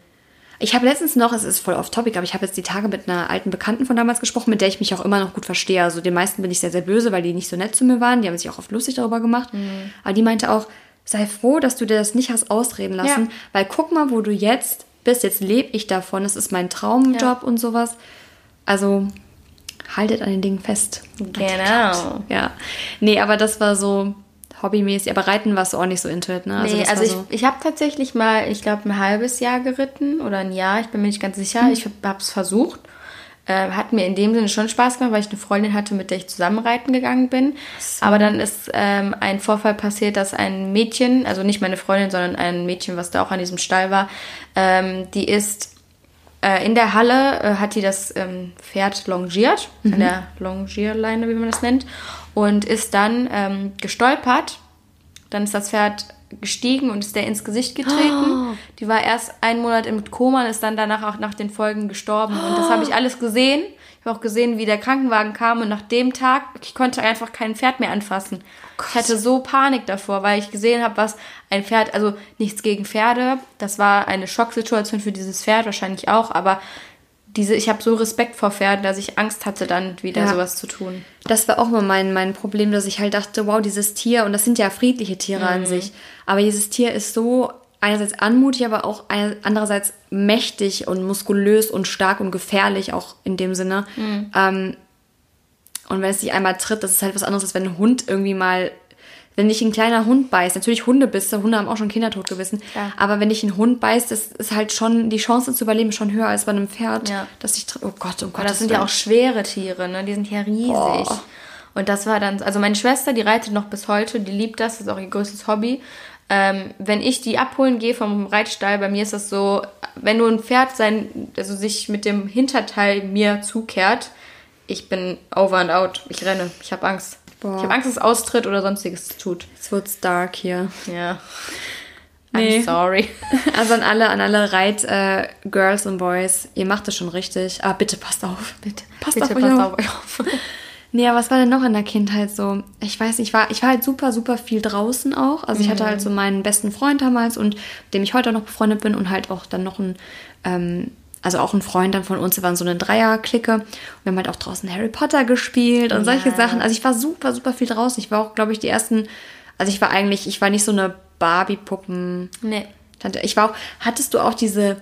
Speaker 1: Ich habe letztens noch, es ist voll off-topic, aber ich habe jetzt die Tage mit einer alten Bekannten von damals gesprochen, mit der ich mich auch immer noch gut verstehe. Also den meisten bin ich sehr, sehr böse, weil die nicht so nett zu mir waren. Die haben sich auch oft lustig darüber gemacht. Mhm. Aber die meinte auch, sei froh, dass du dir das nicht hast ausreden lassen, ja. weil guck mal, wo du jetzt bist. Jetzt lebe ich davon. Es ist mein Traumjob
Speaker 2: Ja.
Speaker 1: und sowas. Also haltet an den Dingen fest.
Speaker 2: Genau.
Speaker 1: Ja. Nee, aber das war so hobbymäßig. Aber Reiten warst du auch nicht so into it, ne?
Speaker 2: Also, nee, also ich,
Speaker 1: so,
Speaker 2: ich habe tatsächlich mal, ich glaube, ein halbes Jahr geritten oder ein Jahr, ich bin mir nicht ganz sicher. Ich habe es versucht. Äh, hat mir in dem Sinne schon Spaß gemacht, weil ich eine Freundin hatte, mit der ich zusammen reiten gegangen bin. Aber dann ist ähm, ein Vorfall passiert, dass ein Mädchen, also nicht meine Freundin, sondern ein Mädchen, was da auch an diesem Stall war, ähm, die ist äh, in der Halle, äh, hat die das ähm, Pferd longiert, an der Longierleine, wie man das nennt, und ist dann ähm, gestolpert. Dann ist das Pferd gestiegen und ist der ins Gesicht getreten. Die war erst einen Monat im Koma und ist dann danach auch nach den Folgen gestorben. Und das habe ich alles gesehen. Ich habe auch gesehen, wie der Krankenwagen kam und nach dem Tag, ich konnte einfach kein Pferd mehr anfassen. ich hatte so Panik davor, weil ich gesehen habe, was ein Pferd, also nichts gegen Pferde, das war eine Schocksituation für dieses Pferd wahrscheinlich auch, aber diese, ich habe so Respekt vor Pferden, dass ich Angst hatte, dann wieder
Speaker 1: Ja.
Speaker 2: sowas zu tun.
Speaker 1: das war auch mal mein, mein Problem, dass ich halt dachte, wow, dieses Tier, und das sind ja friedliche Tiere
Speaker 2: Mhm.
Speaker 1: an sich, aber dieses Tier ist so einerseits anmutig, aber auch andererseits mächtig und muskulös und stark und gefährlich auch in dem Sinne.
Speaker 2: Mhm.
Speaker 1: Ähm, und wenn es dich einmal tritt, das ist halt was anderes, als wenn ein Hund irgendwie mal, wenn dich ein kleiner Hund beißt, natürlich Hundebisse, Hunde haben auch schon Kinder totgebissen,
Speaker 2: Klar.
Speaker 1: aber wenn dich ein Hund beißt, das ist halt schon, die Chance zu überleben ist schon höher als bei einem Pferd,
Speaker 2: Ja.
Speaker 1: dass tritt. Oh Gott, oh Gott.
Speaker 2: Aber das sind ja auch schwere Tiere, ne? Die sind ja riesig.
Speaker 1: Boah.
Speaker 2: Und das war dann, also meine Schwester, die reitet noch bis heute, die liebt das, das ist auch ihr größtes Hobby. Ähm, wenn ich die abholen gehe vom Reitstall, bei mir ist das so, wenn nur ein Pferd sein, also sich mit dem Hinterteil mir zukehrt, ich bin over and out. Ich renne. Ich habe Angst.
Speaker 1: Boah.
Speaker 2: Ich habe Angst, dass es austritt oder sonstiges tut.
Speaker 1: Jetzt wird's dark hier.
Speaker 2: Ja.
Speaker 1: Nee.
Speaker 2: I'm sorry.
Speaker 1: Also an alle, an alle Reit-Girls äh, Girls und Boys, ihr macht es schon richtig. Aber bitte passt auf.
Speaker 2: Bitte,
Speaker 1: Passt
Speaker 2: bitte
Speaker 1: auf euch
Speaker 2: passt
Speaker 1: auf.
Speaker 2: auf euch auf.
Speaker 1: Nee, aber was war denn noch in der Kindheit so? Ich weiß nicht, ich war, ich war halt super, super viel draußen auch. Also ich hatte halt so meinen besten Freund damals und mit dem ich heute auch noch befreundet bin und halt auch dann noch ein, ähm, also auch ein Freund dann von uns, wir waren so eine Dreier-Clique. Und wir haben halt auch draußen Harry Potter gespielt und solche
Speaker 2: Ja.
Speaker 1: Sachen. Also ich war super, super viel draußen. Ich war auch, glaube ich, die ersten, also ich war eigentlich, ich war nicht so eine Barbie-Puppen.
Speaker 2: Nee.
Speaker 1: Tante, ich war auch, hattest du auch diese,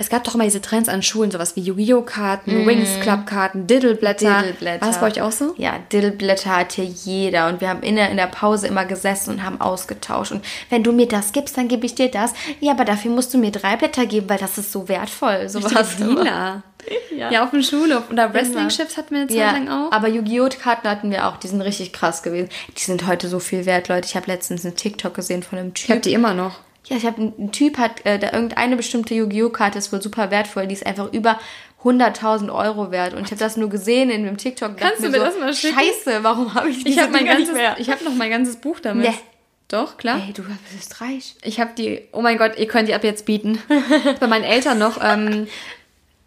Speaker 1: es gab doch immer diese Trends an Schulen, sowas wie Yu-Gi-Oh! Karten, Wings Club Karten, Diddleblätter.
Speaker 2: Diddleblätter.
Speaker 1: War das bei euch auch so?
Speaker 2: Ja, Diddleblätter hat hier jeder. Und wir haben in der, in der Pause immer gesessen und haben ausgetauscht. Und wenn du mir das gibst, dann gebe ich dir das. Ja, aber dafür musst du mir drei Blätter geben, weil das ist so wertvoll. So was.
Speaker 1: Dealer. Ja. auf dem Schulhof. Oder Wrestling-Chips hatten wir eine Zeit
Speaker 2: Ja,
Speaker 1: lang auch.
Speaker 2: aber Yu-Gi-Oh! Karten hatten wir auch. Die sind richtig krass gewesen. Die sind heute so viel wert, Leute. Ich habe letztens einen TikTok gesehen von einem
Speaker 1: Ich habe
Speaker 2: Typ.
Speaker 1: die immer noch.
Speaker 2: Ja, ich habe ein Typ hat, äh, da irgendeine bestimmte Yu-Gi-Oh! Karte ist wohl super wertvoll. Die ist einfach über 100.000 Euro wert. Und ich habe das nur gesehen in dem TikTok.
Speaker 1: Kannst du mir
Speaker 2: so,
Speaker 1: das mal schicken?
Speaker 2: Scheiße, warum habe ich
Speaker 1: Ich
Speaker 2: diese
Speaker 1: habe mein ganzes,
Speaker 2: mehr?
Speaker 1: ich habe noch mein ganzes Buch damit.
Speaker 2: Nee.
Speaker 1: Doch, klar.
Speaker 2: Ey, du bist reich.
Speaker 1: Ich habe die, oh mein Gott, ihr könnt die ab jetzt bieten. bei meinen Eltern noch, ähm,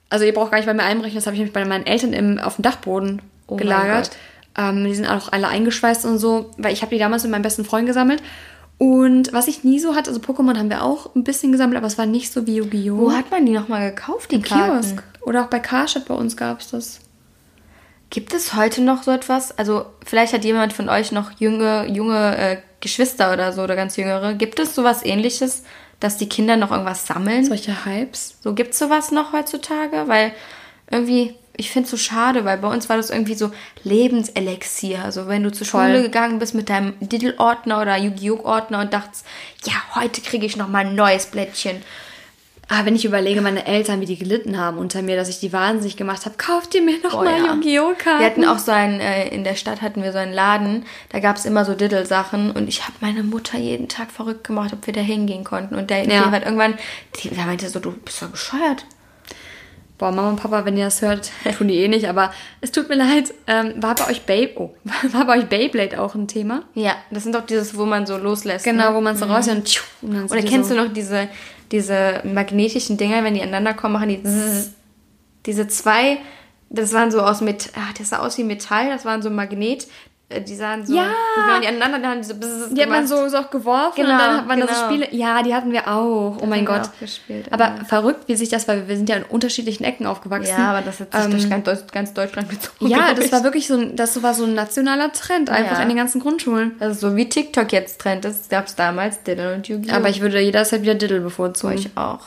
Speaker 1: also ihr braucht gar nicht bei mir einbrechen, das habe ich nämlich bei meinen Eltern im, auf dem Dachboden
Speaker 2: Oh
Speaker 1: gelagert. Ähm, die sind auch alle eingeschweißt und so, weil ich habe die damals mit meinem besten Freund gesammelt. Und was ich nie so hatte, also Pokémon haben wir auch ein bisschen gesammelt, aber es war nicht so wie Yu-Gi-Oh!
Speaker 2: Wo hat man die nochmal gekauft, die Karten?
Speaker 1: Kiosk. Oder auch bei Karstadt bei uns gab es das.
Speaker 2: Gibt es heute noch so etwas? Also vielleicht hat jemand von euch noch junge, junge äh, Geschwister oder so oder ganz jüngere. Gibt es sowas ähnliches, dass die Kinder noch irgendwas sammeln?
Speaker 1: Solche Hypes.
Speaker 2: So gibt es sowas noch heutzutage? Weil irgendwie, ich finde es so schade, weil bei uns war das irgendwie so Lebenselixier. Also wenn du zur
Speaker 1: Voll.
Speaker 2: Schule gegangen bist mit deinem Diddle-Ordner oder Yu-Gi-Oh!-Ordner und dachtest, ja, heute kriege ich noch mal ein neues Blättchen.
Speaker 1: Ah, wenn ich überlege, meine Eltern, wie die gelitten haben unter mir, dass ich die wahnsinnig gemacht habe, kauft ihr mir noch
Speaker 2: Boah,
Speaker 1: mal
Speaker 2: ja.
Speaker 1: Yu-Gi-Oh-Karten.
Speaker 2: Wir hatten auch so einen, äh, in der Stadt hatten wir so einen Laden, da gab es immer so Diddle-Sachen und ich habe meine Mutter jeden Tag verrückt gemacht, ob wir da hingehen konnten. Und der,
Speaker 1: Ja.
Speaker 2: die hat irgendwann, die, der meinte so, du bist doch bescheuert.
Speaker 1: Boah, Mama und Papa, wenn ihr das hört, tun die eh nicht, aber es tut mir leid. Ähm, war bei euch Babe, oh, war bei euch Beyblade auch ein Thema?
Speaker 2: Ja, das sind doch dieses, wo man so loslässt.
Speaker 1: Genau,
Speaker 2: Ne?
Speaker 1: wo man so raus und, tschiu, und dann
Speaker 2: Oder kennst du noch diese, diese magnetischen Dinger, wenn die aneinander kommen, machen die zzz. diese zwei, das waren so aus Metall, ah, das sah aus wie Metall, das waren so Magnet, die sahen so,
Speaker 1: Ja.
Speaker 2: wenn man die aneinander, dann haben die so bzzz
Speaker 1: Die hat man
Speaker 2: gemacht.
Speaker 1: so, so auch geworfen
Speaker 2: Genau,
Speaker 1: und dann hat man da so
Speaker 2: genau.
Speaker 1: Spiele. Ja, die hatten wir auch. Oh mein Gott.
Speaker 2: gespielt,
Speaker 1: aber
Speaker 2: ja.
Speaker 1: verrückt, wie sich das, weil wir sind ja in unterschiedlichen Ecken aufgewachsen.
Speaker 2: Ja, aber das hat sich
Speaker 1: Ähm,
Speaker 2: durch ganz, ganz Deutschland gezogen.
Speaker 1: Ja, das war wirklich so ein, das war so ein nationaler Trend, einfach
Speaker 2: Ja.
Speaker 1: in den ganzen Grundschulen.
Speaker 2: Also so wie TikTok jetzt Trend ist, gab es damals Diddle und Yu-Gi-Oh!
Speaker 1: Aber ich würde jederzeit wieder Diddle bevorzugen.
Speaker 2: ich auch.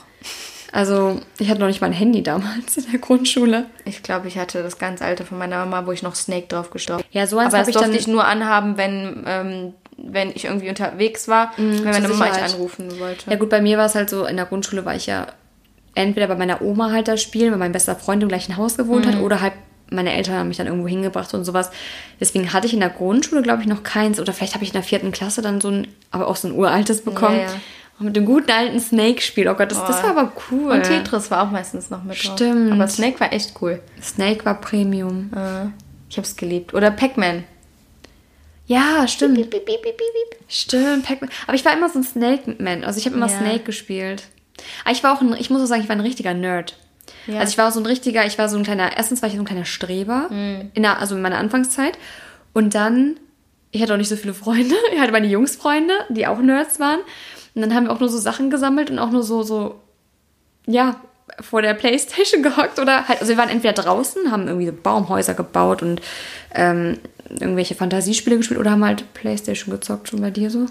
Speaker 1: Also, ich hatte noch nicht mal ein Handy damals in der Grundschule.
Speaker 2: Ich glaube, ich hatte das ganz alte von meiner Mama, wo ich noch Snake drauf gestorben
Speaker 1: Ja, so eins
Speaker 2: Aber das
Speaker 1: ich
Speaker 2: durfte
Speaker 1: dann-
Speaker 2: ich nur anhaben, wenn, ähm, wenn ich irgendwie unterwegs war, wenn meine Mama mich anrufen wollte.
Speaker 1: Ja gut, bei mir war es halt so, in der Grundschule war ich ja entweder bei meiner Oma halt da spielen, weil mein bester Freund im gleichen Haus gewohnt
Speaker 2: Mhm.
Speaker 1: hat, oder halt meine Eltern haben mich dann irgendwo hingebracht und sowas. Deswegen hatte ich in der Grundschule, glaube ich, noch keins. Oder vielleicht habe ich in der vierten Klasse dann so ein, aber auch so ein uraltes bekommen.
Speaker 2: Ja, ja.
Speaker 1: Und mit dem guten alten Snake-Spiel. Oh Gott, das, das war aber cool.
Speaker 2: Und Tetris war auch meistens noch mit drauf.
Speaker 1: Stimmt.
Speaker 2: Aber Snake war echt cool.
Speaker 1: Snake war Premium.
Speaker 2: Äh, Ich hab's geliebt. Oder Pac-Man.
Speaker 1: Ja, stimmt. Stimmt, Pac-Man. Aber ich war immer so ein Snake-Man. Also ich habe immer
Speaker 2: Ja.
Speaker 1: Snake gespielt. Aber ich war auch ein, ich muss auch sagen, ich war ein richtiger Nerd.
Speaker 2: Ja.
Speaker 1: Also ich war so ein richtiger, ich war so ein kleiner, erstens war ich so ein kleiner Streber,
Speaker 2: Mhm.
Speaker 1: in der, also in meiner Anfangszeit. Und dann, ich hatte auch nicht so viele Freunde. Ich hatte meine Jungsfreunde, die auch Nerds waren. Und dann haben wir auch nur so Sachen gesammelt und auch nur so, so, ja, vor der Playstation gehockt oder halt, also wir waren entweder draußen, haben irgendwie so Baumhäuser gebaut und ähm, irgendwelche Fantasiespiele gespielt oder haben halt Playstation gezockt, schon bei dir so.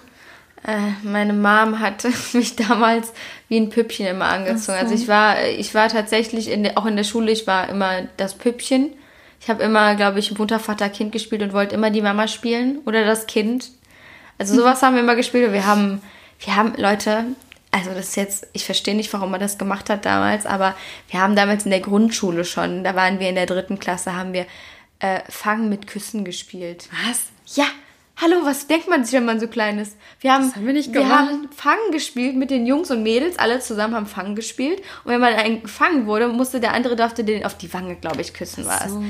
Speaker 2: Äh, meine Mom hatte mich damals wie ein Püppchen immer angezogen. Also ich war, ich war tatsächlich in der, auch in der Schule, ich war immer das Püppchen. Ich habe immer, glaube ich, Mutter, Vater, Kind gespielt und wollte immer die Mama spielen oder das Kind. Also sowas haben wir immer gespielt und wir haben, wir haben Leute, also das ist jetzt, ich verstehe nicht, warum man das gemacht hat damals, aber wir haben damals in der Grundschule schon, da waren wir in der dritten Klasse, haben wir äh, Fangen mit Küssen gespielt.
Speaker 1: Was?
Speaker 2: Ja, hallo, was denkt man sich, wenn man so klein ist? Wir haben,
Speaker 1: haben wir nicht
Speaker 2: wir
Speaker 1: gemacht.
Speaker 2: haben Fangen gespielt mit den Jungs und Mädels, alle zusammen haben Fangen gespielt. Und wenn man einen gefangen wurde, musste der andere durfte den auf die Wange, glaube ich, küssen, war es.
Speaker 1: so.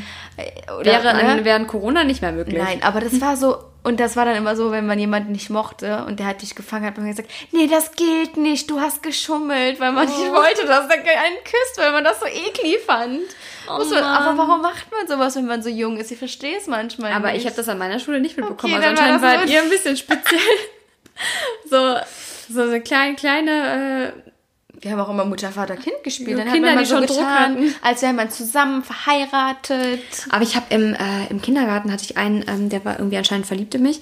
Speaker 2: Oder,
Speaker 1: Wäre
Speaker 2: ne?
Speaker 1: während Corona nicht mehr möglich.
Speaker 2: Nein, aber das war so, und das war dann immer so, wenn man jemanden nicht mochte und der hat dich gefangen, hat man gesagt, nee, das gilt nicht, du hast geschummelt, weil man
Speaker 1: Oh.
Speaker 2: nicht wollte, dass der einen küsst, weil man das so eklig fand. Muss man, aber
Speaker 1: Oh
Speaker 2: warum macht man sowas, wenn man so jung ist? Ich verstehe es manchmal
Speaker 1: Aber
Speaker 2: nicht.
Speaker 1: ich habe das an meiner Schule nicht mitbekommen.
Speaker 2: Okay,
Speaker 1: also
Speaker 2: war
Speaker 1: anscheinend wart
Speaker 2: so-
Speaker 1: ihr ein bisschen speziell. so, so, so klein, kleine, äh,
Speaker 2: Wir haben auch immer Mutter, Vater, Kind gespielt. Dann
Speaker 1: Kinder,
Speaker 2: hat man
Speaker 1: die
Speaker 2: so
Speaker 1: schon Druck
Speaker 2: getan,
Speaker 1: hatten.
Speaker 2: als wäre man zusammen verheiratet.
Speaker 1: Aber ich habe im, äh, im Kindergarten hatte ich einen, ähm, der war irgendwie anscheinend verliebt in mich.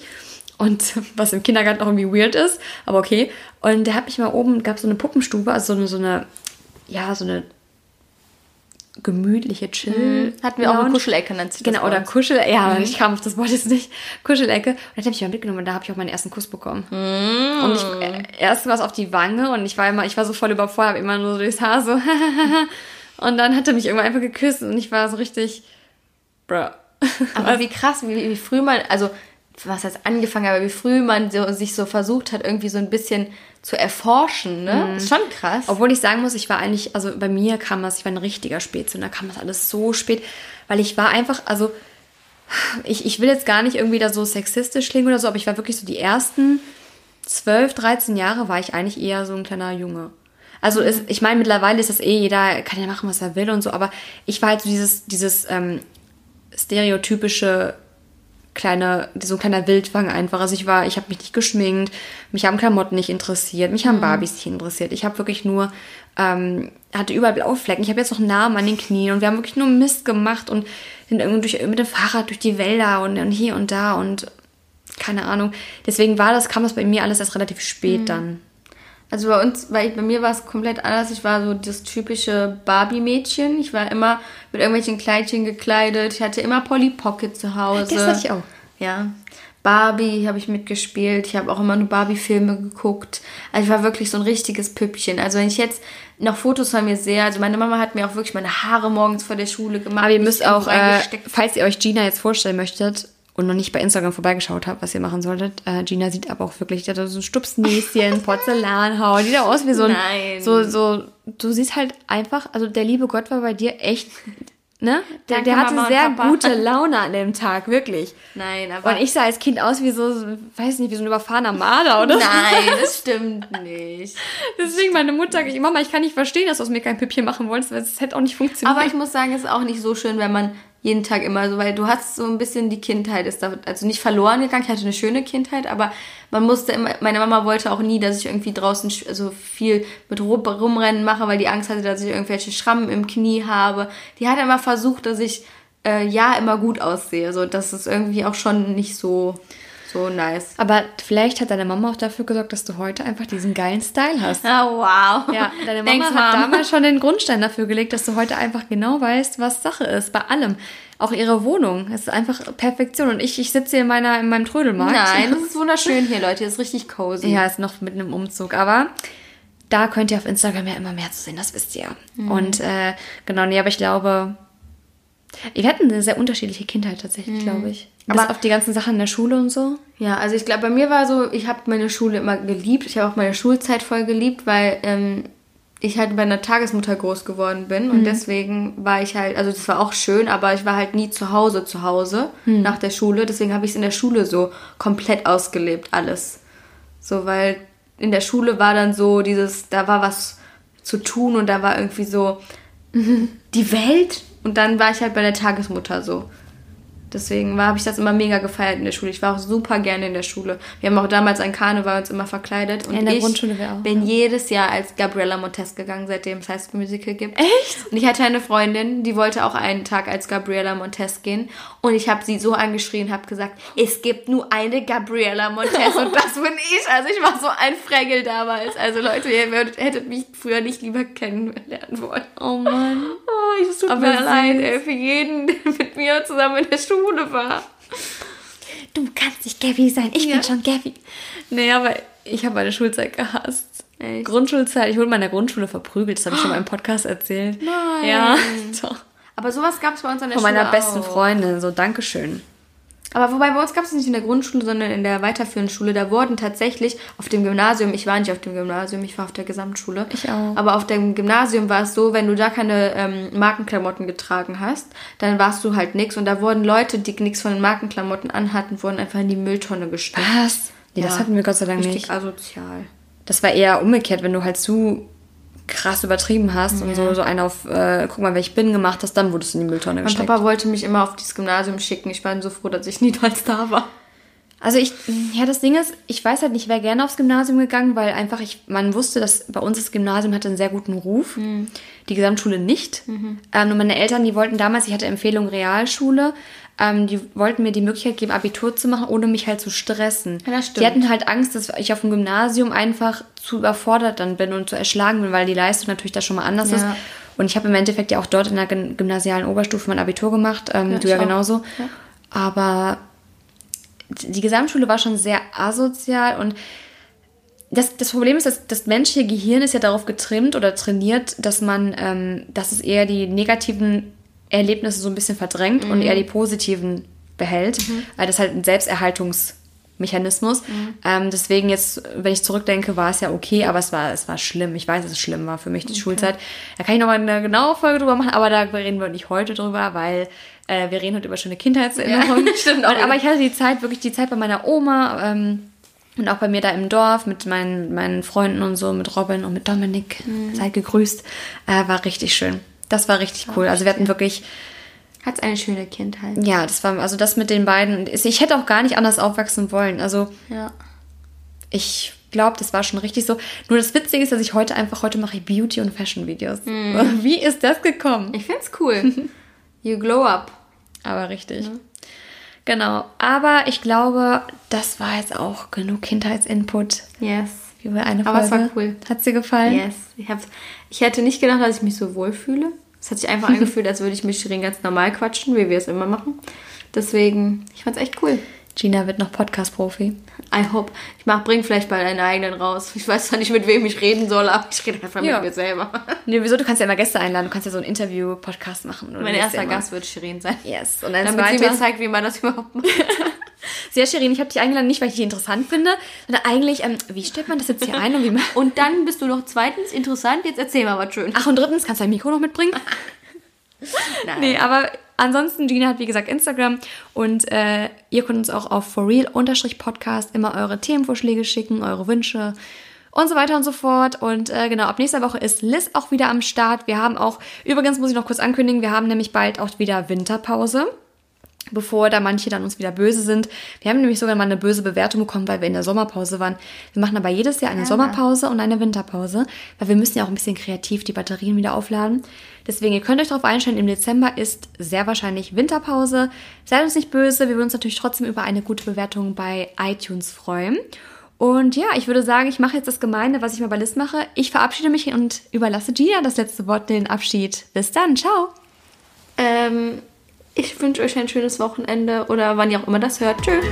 Speaker 1: Und was im Kindergarten auch irgendwie weird ist, aber okay. Und der hat mich mal oben, gab so eine Puppenstube, also so eine, so eine, ja, so eine gemütliche Chill.
Speaker 2: Hatten wir auch eine
Speaker 1: Lounge.
Speaker 2: Kuschelecke, nennt sich das
Speaker 1: Genau, oder. Kuschel, ja, ich kam auf das Wort jetzt nicht. Kuschelecke. Und dann habe ich mal mitgenommen und da habe ich auch meinen ersten Kuss bekommen. Und ich, äh, erst war es auf die Wange und ich war immer, ich war so voll überfordert, hab immer nur so durchs Haar so. und dann hat er mich irgendwann einfach geküsst und ich war so richtig, bruh.
Speaker 2: Aber wie krass, wie, wie früh man, also was heißt angefangen, aber wie früh man so, sich so versucht hat, irgendwie so ein bisschen zu erforschen, ne? Ist schon krass.
Speaker 1: Obwohl ich sagen muss, ich war eigentlich, also bei mir kam das, ich war ein richtiger Spätzünder, kam das alles so spät, weil ich war einfach, also ich, ich will jetzt gar nicht irgendwie da so sexistisch klingen oder so, aber ich war wirklich so die ersten 12, 13 Jahre war ich eigentlich eher so ein kleiner Junge. Also es, ich meine, mittlerweile ist das eh, jeder kann ja machen, was er will und so, aber ich war halt so dieses, dieses ähm, stereotypische kleine, so ein kleiner Wildfang einfach. Also ich war, ich habe mich nicht geschminkt, mich haben Klamotten nicht interessiert, mich haben Barbies nicht interessiert. Ich habe wirklich nur, ähm, hatte überall blaue Flecken. Ich habe jetzt noch Namen an den Knien und wir haben wirklich nur Mist gemacht und sind irgendwie durch, mit dem Fahrrad durch die Wälder und, und hier und da und keine Ahnung. Deswegen war das, kam das bei mir alles erst relativ spät dann.
Speaker 2: Also bei uns, weil ich, bei mir war es komplett anders. Ich war so das typische Barbie-Mädchen. Ich war immer mit irgendwelchen Kleidchen gekleidet. Ich hatte immer Polly Pocket zu Hause.
Speaker 1: Das hatte ich auch.
Speaker 2: Ja. Barbie habe ich mitgespielt. Ich habe auch immer nur Barbie-Filme geguckt. Also ich war wirklich so ein richtiges Püppchen. Also wenn ich jetzt noch Fotos von mir sehe, also meine Mama hat mir auch wirklich meine Haare morgens vor der Schule gemacht.
Speaker 1: Aber ihr müsst auch, äh, falls ihr euch Gina jetzt vorstellen möchtet und noch nicht bei Instagram vorbeigeschaut habt, was ihr machen solltet, äh, Gina sieht aber auch wirklich, die hat so ein Stupsnäschen, Porzellanhaut, die sieht aus wie so ein,
Speaker 2: Nein.
Speaker 1: so, so, du siehst halt einfach, also der liebe Gott war bei dir echt, ne? Der,
Speaker 2: Danke,
Speaker 1: der hatte
Speaker 2: Mama
Speaker 1: sehr gute Laune an dem Tag, wirklich.
Speaker 2: Nein, aber
Speaker 1: Und ich sah als Kind aus wie so, weiß nicht, wie so ein überfahrener Marder oder so.
Speaker 2: Nein, das stimmt nicht.
Speaker 1: Deswegen meine Mutter, ich, Mama, ich kann nicht verstehen, dass du aus mir kein Püppchen machen wolltest, weil es hätte auch nicht funktioniert.
Speaker 2: Aber ich muss sagen, es ist auch nicht so schön, wenn man jeden Tag immer so, weil du hast so ein bisschen die Kindheit, ist da, also nicht verloren gegangen. Ich hatte eine schöne Kindheit, aber man musste immer, meine Mama wollte auch nie, dass ich irgendwie draußen sch- also viel mit rum- rumrennen mache, weil die Angst hatte, dass ich irgendwelche Schrammen im Knie habe. Die hat immer versucht, dass ich äh, ja immer gut aussehe. So, das ist irgendwie auch schon nicht so. So nice.
Speaker 1: Aber vielleicht hat deine Mama auch dafür gesorgt, dass du heute einfach diesen geilen Style hast.
Speaker 2: Oh, wow.
Speaker 1: Ja, deine Mama
Speaker 2: Thanks,
Speaker 1: hat
Speaker 2: Mom.
Speaker 1: damals schon den Grundstein dafür gelegt, dass du heute einfach genau weißt, was Sache ist. Bei allem. Auch ihre Wohnung. Es ist einfach Perfektion. Und ich, ich sitze hier in, meiner, in meinem Trödelmarkt.
Speaker 2: Nein, das ist wunderschön hier, Leute. Das ist richtig cozy.
Speaker 1: Ja, ist noch mit einem Umzug. Aber da könnt ihr auf Instagram ja immer mehr zu sehen, das wisst ihr.
Speaker 2: Mhm.
Speaker 1: Und äh, genau, nee, aber ich glaube, wir hatten eine sehr unterschiedliche Kindheit tatsächlich, glaube ich. Bis
Speaker 2: Mhm. Aber-
Speaker 1: auf die ganzen Sachen in der Schule und so.
Speaker 2: Ja, also ich glaube, bei mir war so, ich habe meine Schule immer geliebt. Ich habe auch meine Schulzeit voll geliebt, weil ähm, ich halt bei einer Tagesmutter groß geworden bin. Und deswegen war ich halt, also das war auch schön, aber ich war halt nie zu Hause zu Hause nach der Schule. Deswegen habe ich es in der Schule so komplett ausgelebt, alles. So, weil in der Schule war dann so dieses, da war was zu tun und da war irgendwie so die Welt. Und dann war ich halt bei der Tagesmutter so. Deswegen habe ich das immer mega gefeiert in der Schule. Ich war auch super gerne in der Schule. Wir haben auch damals an Karneval uns immer verkleidet. Und
Speaker 1: In der
Speaker 2: ich
Speaker 1: Grundschule wir auch,
Speaker 2: bin jedes Jahr als Gabriella Montez gegangen, seitdem es High School Musical gibt. Echt? Und ich hatte eine Freundin, die wollte auch einen Tag als Gabriella Montez gehen. Und ich habe sie so angeschrien, habe gesagt, es gibt nur eine Gabriella Montez und das bin ich. Also ich war so ein Fregel damals. Also Leute, ihr würdet, hättet mich früher nicht lieber kennenlernen wollen.
Speaker 1: Oh Mann.
Speaker 2: Oh, es tut
Speaker 1: Aber
Speaker 2: mir leid, ey, für jeden, der mit mir zusammen in der Schule war.
Speaker 1: Du kannst nicht Gabby sein. Ich
Speaker 2: Ja.
Speaker 1: bin schon Gabby. Nee, aber ich habe meine Schulzeit gehasst.
Speaker 2: Echt?
Speaker 1: Grundschulzeit. Ich wurde mal in der Grundschule verprügelt. Das habe ich schon mal im Podcast erzählt.
Speaker 2: Nein.
Speaker 1: Ja, doch.
Speaker 2: Aber sowas gab es bei uns an der
Speaker 1: Von
Speaker 2: Schule
Speaker 1: meiner besten
Speaker 2: auch.
Speaker 1: Freundin. So, Dankeschön.
Speaker 2: Aber wobei bei uns gab es nicht in der Grundschule, sondern in der weiterführenden Schule. Da wurden tatsächlich auf dem Gymnasium, ich war nicht auf dem Gymnasium, ich war auf der Gesamtschule.
Speaker 1: Ich auch.
Speaker 2: Aber auf dem Gymnasium war es so, wenn du da keine ähm, Markenklamotten getragen hast, dann warst du halt nix. Und da wurden Leute, die nichts von den Markenklamotten anhatten, wurden einfach in die Mülltonne gesteckt.
Speaker 1: Was? Nee, das
Speaker 2: Ja.
Speaker 1: hatten wir Gott sei Dank
Speaker 2: Richtig
Speaker 1: nicht.
Speaker 2: asozial.
Speaker 1: Das war eher umgekehrt, wenn du halt zu krass übertrieben hast und so, so einen auf, äh, guck mal, wer ich bin gemacht hast, dann wurdest du in die Mülltonne
Speaker 2: Mein
Speaker 1: gesteckt.
Speaker 2: Papa wollte mich immer auf dieses Gymnasium schicken. Ich war so froh, dass ich niemals da war.
Speaker 1: Also ich, ja, das Ding ist, ich weiß halt nicht, ich wäre gerne aufs Gymnasium gegangen, weil einfach ich, man wusste, dass bei uns das Gymnasium hatte einen sehr guten Ruf, die Gesamtschule nicht. Ähm, und meine Eltern, die wollten damals, ich hatte Empfehlung Realschule, ähm, die wollten mir die Möglichkeit geben, Abitur zu machen, ohne mich halt zu stressen.
Speaker 2: Ja, das stimmt.
Speaker 1: Die hatten halt Angst, dass ich auf dem Gymnasium einfach zu überfordert dann bin und zu erschlagen bin, weil die Leistung natürlich da schon mal anders
Speaker 2: Ja.
Speaker 1: ist. Und ich habe im Endeffekt ja auch dort in der gym- gymnasialen Oberstufe mein Abitur gemacht, ähm,
Speaker 2: Ja,
Speaker 1: du ja genauso.
Speaker 2: Ja.
Speaker 1: Aber die Gesamtschule war schon sehr asozial und das, das Problem ist, dass das menschliche Gehirn ist ja darauf getrimmt oder trainiert, dass man, ähm, dass es eher die negativen Erlebnisse so ein bisschen verdrängt und eher die positiven behält, weil das halt ein Selbsterhaltungsmechanismus. Ähm, deswegen jetzt, wenn ich zurückdenke, war es ja okay, aber es war, es war schlimm. Ich weiß, dass es schlimm war für mich, die Schulzeit. Da kann ich nochmal eine genaue Folge drüber machen, aber da reden wir nicht heute drüber, weil äh, wir reden heute über schöne Kindheitserinnerungen.
Speaker 2: Ja, stimmt
Speaker 1: Und, aber ich hatte die Zeit, wirklich die Zeit bei meiner Oma ähm, und auch bei mir da im Dorf mit meinen, meinen Freunden und so, mit Robin und mit Dominik. Seid gegrüßt. Äh, war richtig schön. Das war richtig cool. Also wir hatten wirklich,
Speaker 2: Hat's eine schöne Kindheit.
Speaker 1: ja, das war, also das mit den beiden. Ich hätte auch gar nicht anders aufwachsen wollen. Also
Speaker 2: Ja.
Speaker 1: ich glaube, das war schon richtig so. Nur das Witzige ist, dass ich heute einfach, heute mache ich Beauty- und Fashion-Videos. Wie ist das gekommen?
Speaker 2: Ich find's cool. You glow up.
Speaker 1: Aber richtig. Genau. Aber ich glaube, das war jetzt auch genug Kindheitsinput.
Speaker 2: Yes.
Speaker 1: Wie war eine
Speaker 2: Aber
Speaker 1: Folge.
Speaker 2: es war cool.
Speaker 1: Hat sie gefallen?
Speaker 2: Yes. Ich, hab's, ich hätte nicht gedacht, dass ich mich so wohl fühle. Es hat sich einfach angefühlt, als würde ich mit Shirin ganz normal quatschen, wie wir es immer machen. Deswegen, ich fand's echt cool.
Speaker 1: Gina wird noch Podcast-Profi.
Speaker 2: I hope. Ich mach, bring vielleicht bald einen eigenen raus. Ich weiß zwar nicht, mit wem ich reden soll, aber ich rede einfach
Speaker 1: Ja.
Speaker 2: mit mir selber.
Speaker 1: Nee, wieso? Du kannst ja immer Gäste einladen. Du kannst ja so ein Interview-Podcast machen.
Speaker 2: Mein erster
Speaker 1: ja
Speaker 2: Gast wird Shirin sein.
Speaker 1: Yes. Und ein
Speaker 2: Damit sie mir zeigt, wie man das überhaupt macht.
Speaker 1: Sehr Shirin, ich habe dich eingeladen, nicht weil ich dich interessant finde, sondern eigentlich, ähm, wie stellt man das jetzt hier ein und wie man...
Speaker 2: Und dann bist du noch zweitens interessant. Jetzt erzähl mal was schön.
Speaker 1: Ach, und drittens, kannst du dein Mikro noch mitbringen?
Speaker 2: Nein.
Speaker 1: Nee, aber ansonsten, Gina hat wie gesagt Instagram und äh, ihr könnt uns auch auf forreal-podcast immer eure Themenvorschläge schicken, eure Wünsche und so weiter und so fort. Und äh, genau, ab nächster Woche ist Liz auch wieder am Start. Wir haben auch, übrigens muss ich noch kurz ankündigen, wir haben nämlich bald auch wieder Winterpause. Bevor da manche dann uns wieder böse sind. Wir haben nämlich sogar mal eine böse Bewertung bekommen, weil wir in der Sommerpause waren. Wir machen aber jedes Jahr eine ja. Sommerpause und eine Winterpause, weil wir müssen ja auch ein bisschen kreativ die Batterien wieder aufladen. Deswegen, ihr könnt euch darauf einstellen, im Dezember ist sehr wahrscheinlich Winterpause. Seid uns nicht böse, wir würden uns natürlich trotzdem über eine gute Bewertung bei iTunes freuen. Und ja, ich würde sagen, ich mache jetzt das Gemeinde, was ich mal bei Liz mache. Ich verabschiede mich und überlasse Gina das letzte Wort, den Abschied. Bis dann, ciao.
Speaker 2: Ähm, ich wünsche euch ein schönes Wochenende oder wann ihr auch immer das hört. Tschüss.